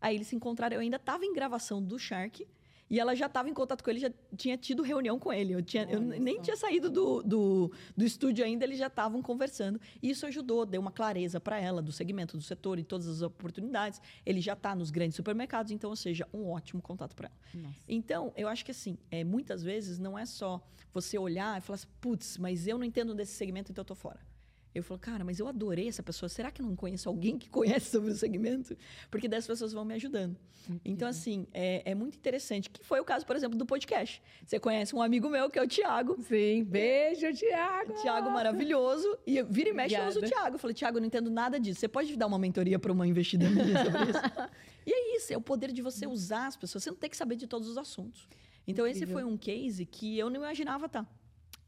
Aí eles se encontraram, eu ainda estava em gravação do Shark. E ela já estava em contato com ele, já tinha tido reunião com ele. Eu, tinha, eu nem tinha saído do, do, do estúdio ainda, eles já estavam conversando. E isso ajudou, deu uma clareza para ela do segmento, do setor e todas as oportunidades. Ele já está nos grandes supermercados, então, ou seja, um ótimo contato para ela. Nossa. Então, eu acho que assim, é, muitas vezes não é só você olhar e falar assim, putz, mas eu não entendo desse segmento, então eu tô fora. Eu falo, cara, mas eu adorei essa pessoa. Será que eu não conheço alguém que conhece sobre o segmento? Porque dessas pessoas vão me ajudando. Então, assim, é, é muito interessante. Que foi o caso, por exemplo, do podcast. Você conhece um amigo meu, que é o Tiago. Sim, beijo, Tiago. Tiago maravilhoso. E vira e mexe, eu uso o Obrigada. Tiago. Eu falei, Tiago, não entendo nada disso. Você pode dar uma mentoria para uma investidora minha sobre isso? <laughs> e é isso, é o poder de você usar as pessoas. Você não tem que saber de todos os assuntos. Então, esse Incrível. foi um case que eu não imaginava estar.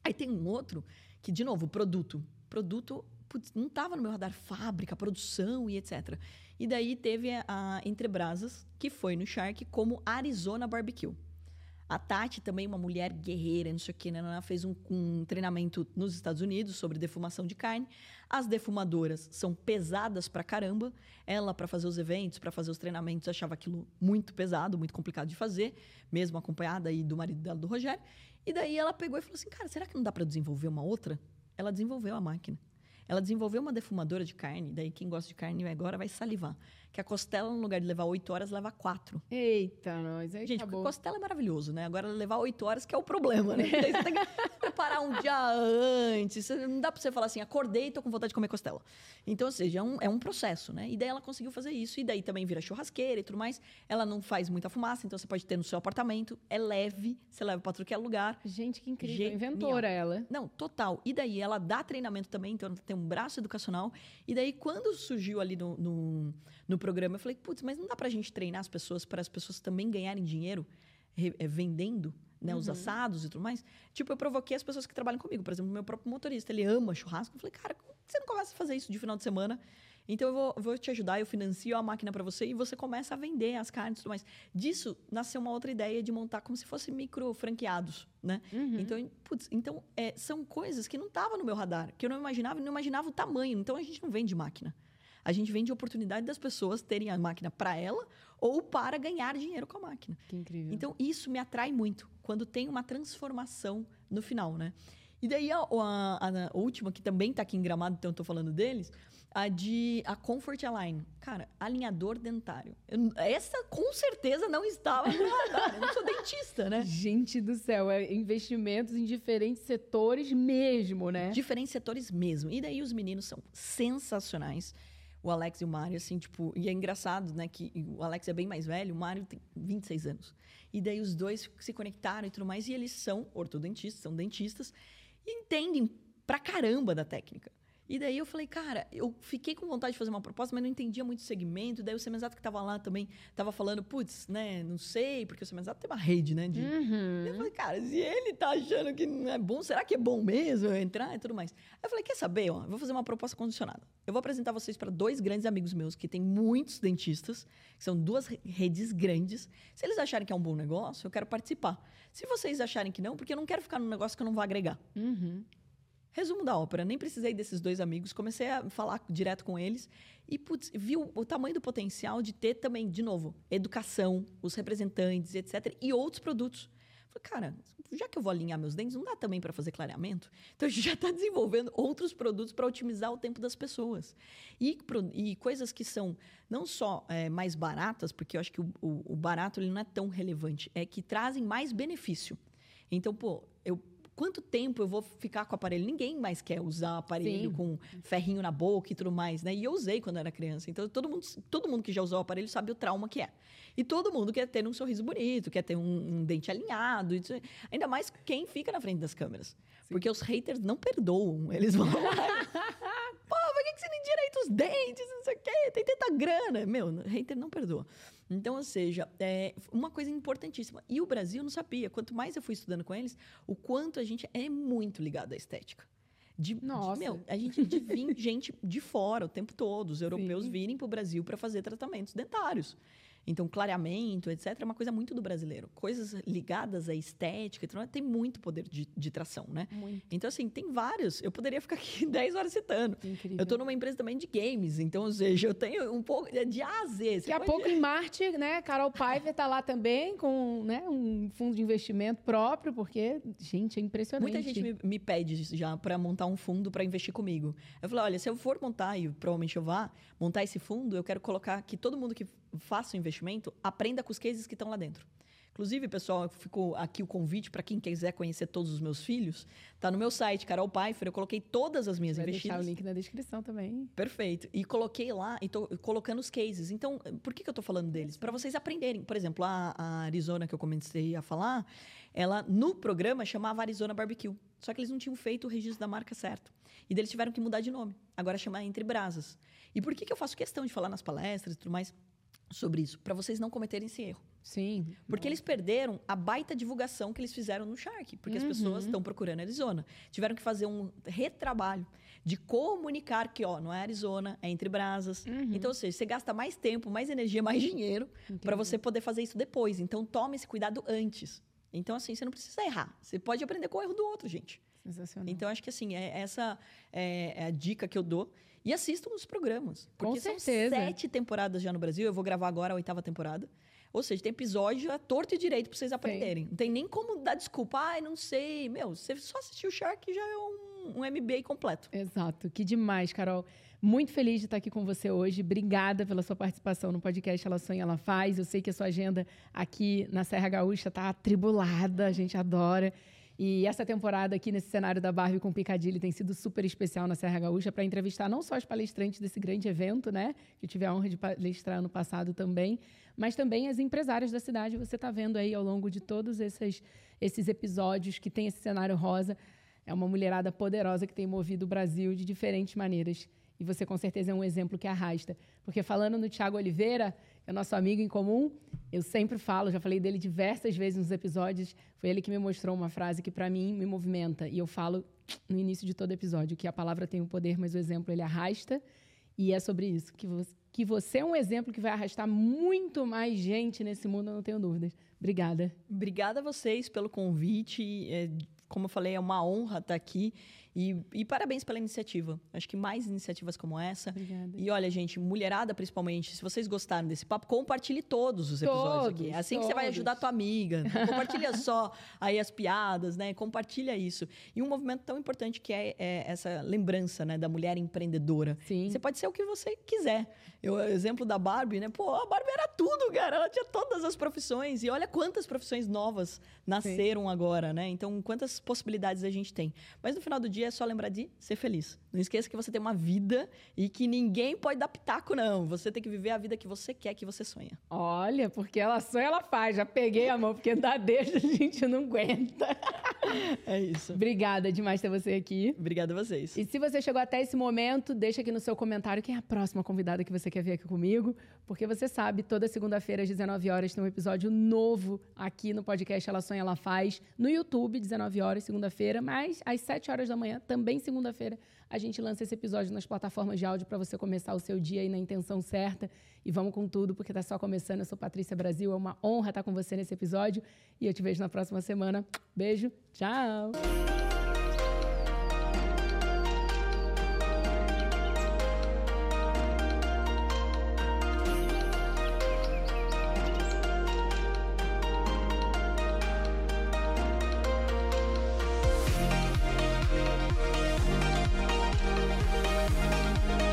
Aí tem um outro que, de novo, produto. Produto putz, não estava no meu radar, fábrica, produção e etc. E daí teve a, Entrebrasas, que foi no Shark como Arizona Barbecue. A Tati, também uma mulher guerreira, não sei o que, né? Ela fez um, um treinamento nos Estados Unidos sobre defumação de carne. As defumadoras são pesadas pra caramba. Ela, para fazer os eventos, para fazer os treinamentos, achava aquilo muito pesado, muito complicado de fazer, mesmo acompanhada aí do marido dela, do Rogério. E daí ela pegou e falou assim: cara, será que não dá para desenvolver uma outra? Ela desenvolveu a máquina. Ela desenvolveu uma defumadora de carne, daí quem gosta de carne agora vai salivar. Que a costela, no lugar de levar oito horas, leva quatro. Eita, nós. Aí Gente, acabou. costela é maravilhoso, né? Agora levar oito horas que é o problema, né? <laughs> Você tem que preparar um dia antes. Não dá pra você falar assim, acordei e tô com vontade de comer costela. Então, ou seja, é um, é um processo, né? E daí ela conseguiu fazer isso. E daí também vira churrasqueira e tudo mais. Ela não faz muita fumaça, então você pode ter no seu apartamento. É leve, você leva pra tudo que é lugar. Gente, que incrível. Genial. Inventora ela. Não, total. E daí ela dá treinamento também, então ela tem um braço educacional. E daí, quando surgiu ali no, no, no programa, eu falei, putz, mas não dá pra gente treinar as pessoas para as pessoas também ganharem dinheiro eh, vendendo né, os assados e tudo mais? Tipo, eu provoquei as pessoas que trabalham comigo. Por exemplo, meu próprio motorista, ele ama churrasco. Eu falei, cara, você não começa a fazer isso de final de semana? Então, eu vou, vou te ajudar, eu financio a máquina para você e você começa a vender as carnes e tudo mais. Disso, nasceu uma outra ideia de montar como se fosse micro franqueados, né? Uhum. Então, putz, então é, são coisas que não estavam no meu radar, que eu não imaginava, e não imaginava o tamanho. Então, a gente não vende máquina. A gente vende a oportunidade das pessoas terem a máquina para ela ou para ganhar dinheiro com a máquina. Que incrível. Então, isso me atrai muito, quando tem uma transformação no final, né? E daí, a, a- a- última, que também está aqui em Gramado, então eu tô falando deles, a de a Comfort Align. Cara, alinhador dentário. Eu- essa, com certeza, não estava no radar. Eu não sou dentista, né? <laughs> Gente do céu, é investimentos em diferentes setores mesmo, né? Diferentes setores mesmo. E daí os meninos são sensacionais. O Alex e o Mário, assim, tipo... E é engraçado, né? Que o Alex é bem mais velho, o Mário tem 26 anos. E daí os dois se conectaram e tudo mais. E eles são ortodontistas, são dentistas. E entendem pra caramba da técnica. E daí eu falei, cara, eu fiquei com vontade de fazer uma proposta, mas não entendia muito o segmento. Daí o Semenzato que tava lá também, tava falando, putz, né? Não sei, porque o Semenzato tem uma rede, né? De, Uhum. eu falei, cara, se ele tá achando que não é bom, será que é bom mesmo eu entrar e tudo mais? Aí eu falei, quer saber, ó, eu vou fazer uma proposta condicionada. Eu vou apresentar vocês para dois grandes amigos meus que têm muitos dentistas, que são duas re- redes grandes. Se eles acharem que é um bom negócio, eu quero participar. Se vocês acharem que não, porque eu não quero ficar num negócio que eu não vou agregar. Uhum. Resumo da ópera, nem precisei desses dois amigos, comecei a falar direto com eles e putz, vi o, o tamanho do potencial de ter também, de novo, educação, os representantes, etc. e outros produtos. Cara, já que eu vou alinhar meus dentes, não dá também para fazer clareamento? Então a gente já está desenvolvendo outros produtos para otimizar o tempo das pessoas. E, e coisas que são não só é, mais baratas, porque eu acho que o, o- o barato ele não é tão relevante, é que trazem mais benefício. Então, pô, eu quanto tempo eu vou ficar com o aparelho? Ninguém mais quer usar aparelho Sim. com ferrinho na boca e tudo mais, né? E eu usei quando era criança. Então, todo mundo, todo mundo que já usou o aparelho sabe o trauma que é. E todo mundo quer ter um sorriso bonito, quer ter um, um dente alinhado. Ainda mais quem fica na frente das câmeras. Porque os haters não perdoam. Eles vão lá. <laughs> Pô, por que que você não endireita os dentes? Não sei o quê. Tem tanta grana. Meu, hater não perdoa. Então, ou seja, é uma coisa importantíssima. E o Brasil não sabia. Quanto mais eu fui estudando com eles, o quanto a gente é muito ligado à estética. De, de- Nossa. meu, a gente de <laughs> gente de fora o tempo todo. Os europeus Sim. virem para o Brasil para fazer tratamentos dentários. Então, clareamento, etc., é uma coisa muito do brasileiro. Coisas ligadas à estética, e mais, tem muito poder de, de tração, né? Muito Então, assim, tem vários. Eu poderia ficar aqui <laughs> 10 horas citando. incrível. Eu estou numa empresa também de games, então, ou seja, eu tenho um pouco de A a Z. Daqui a pode- pouco em Marte, né? Carol Paiva tá lá também com né, um fundo de investimento próprio, porque, gente, é impressionante. Muita gente me, me pede já para montar um fundo para investir comigo. Eu falei, olha, se eu for montar, e provavelmente eu vá, montar esse fundo, eu quero colocar que todo mundo que faça o investimento aprenda com os cases que estão lá dentro. Inclusive, pessoal, ficou aqui o convite para quem quiser conhecer todos os meus filhos. Tá no meu site, Carol Pfeiffer, eu coloquei todas as minhas Vai deixar investidas. o link na descrição também. Perfeito. E coloquei lá e tô colocando os cases. Então, por que, que eu tô falando deles? Para vocês aprenderem. Por exemplo, a, a Arizona que eu comecei a falar, ela no programa chamava Arizona Barbecue. Só que eles não tinham feito o registro da marca certo. E daí eles tiveram que mudar de nome. Agora chama Entre Brasas. E por que, que eu faço questão de falar nas palestras e tudo mais sobre isso? Para vocês não cometerem esse erro. Sim. Porque eles perderam a baita divulgação que eles fizeram no Shark. Porque as pessoas estão procurando Arizona. Tiveram que fazer um retrabalho de comunicar que, ó, não é Arizona, é entre brasas. Então, ou seja, você gasta mais tempo, mais energia, mais dinheiro para você poder fazer isso depois. Então, tome esse cuidado antes. Então, assim, você não precisa errar. Você pode aprender com o erro do outro, gente. Sensacional. Então, acho que assim, é, essa é, é a dica que eu dou. E assistam os programas. Com Porque são sete temporadas já no Brasil. Eu vou gravar agora a oitava temporada. Ou seja, tem episódio a torto e direito pra vocês aprenderem. Não tem nem como dar desculpa. Ai, não sei. Meu, você só assistiu o Shark já é um, um MBA completo. Exato, que demais, Carol. Muito feliz de estar aqui com você hoje. Obrigada pela sua participação no podcast Ela Sonha, Ela Faz. Eu sei que a sua agenda aqui na Serra Gaúcha está atribulada, a gente adora. E essa temporada aqui nesse cenário da Barbie com Picadilly tem sido super especial na Serra Gaúcha para entrevistar não só os palestrantes desse grande evento, né? Que eu tive a honra de palestrar ano passado também, mas também as empresárias da cidade. Você está vendo aí ao longo de todos esses, esses episódios que tem esse cenário rosa. É uma mulherada poderosa que tem movido o Brasil de diferentes maneiras. E você com certeza é um exemplo que arrasta. Porque falando no Tiago Oliveira, é nosso amigo em comum. Eu sempre falo, já falei dele diversas vezes nos episódios. Foi ele que me mostrou uma frase que para mim me movimenta e eu falo no início de todo episódio que a palavra tem o poder, mas o exemplo ele arrasta. E é sobre isso que você, que você é um exemplo que vai arrastar muito mais gente nesse mundo, eu não tenho dúvidas. Obrigada. Obrigada a vocês pelo convite. É, como eu falei, é uma honra estar aqui. E, e, parabéns pela iniciativa. Acho que mais iniciativas como essa. Obrigada. E olha, gente, mulherada principalmente, se vocês gostaram desse papo, compartilhe todos os episódios todos, aqui. Assim todos. que você vai ajudar a tua amiga. Compartilha <laughs> só aí as piadas, né? Compartilha isso. E um movimento tão importante que é, é essa lembrança, né, da mulher empreendedora. Sim. Você pode ser o que você quiser. Eu, exemplo da Barbie, né? Pô, a Barbie era tudo, cara. Ela tinha todas as profissões. E olha quantas profissões novas nasceram Sim. agora, né? Então, quantas possibilidades a gente tem. Mas no final do dia é só lembrar de ser feliz. Não esqueça que você tem uma vida e que ninguém pode dar pitaco, não. Você tem que viver a vida que você quer, que você sonha. Olha, porque ela sonha, ela faz. Já peguei a mão, porque dá deixa, <laughs> a gente não aguenta. <laughs> É isso. Obrigada demais ter você aqui. Obrigada a vocês. E se você chegou até esse momento, deixa aqui no seu comentário quem é a próxima convidada que você quer ver aqui comigo. Porque você sabe, toda segunda-feira às 19 horas tem um episódio novo aqui no podcast Ela Sonha, Ela Faz. No YouTube, 19 horas, segunda-feira. Mas às 7 horas da manhã, também segunda-feira, a gente lança esse episódio nas plataformas de áudio para você começar o seu dia aí na intenção certa. E vamos com tudo, porque tá só começando. Eu sou Patrícia Brasil, é uma honra estar com você nesse episódio. E eu te vejo na próxima semana. Beijo, tchau!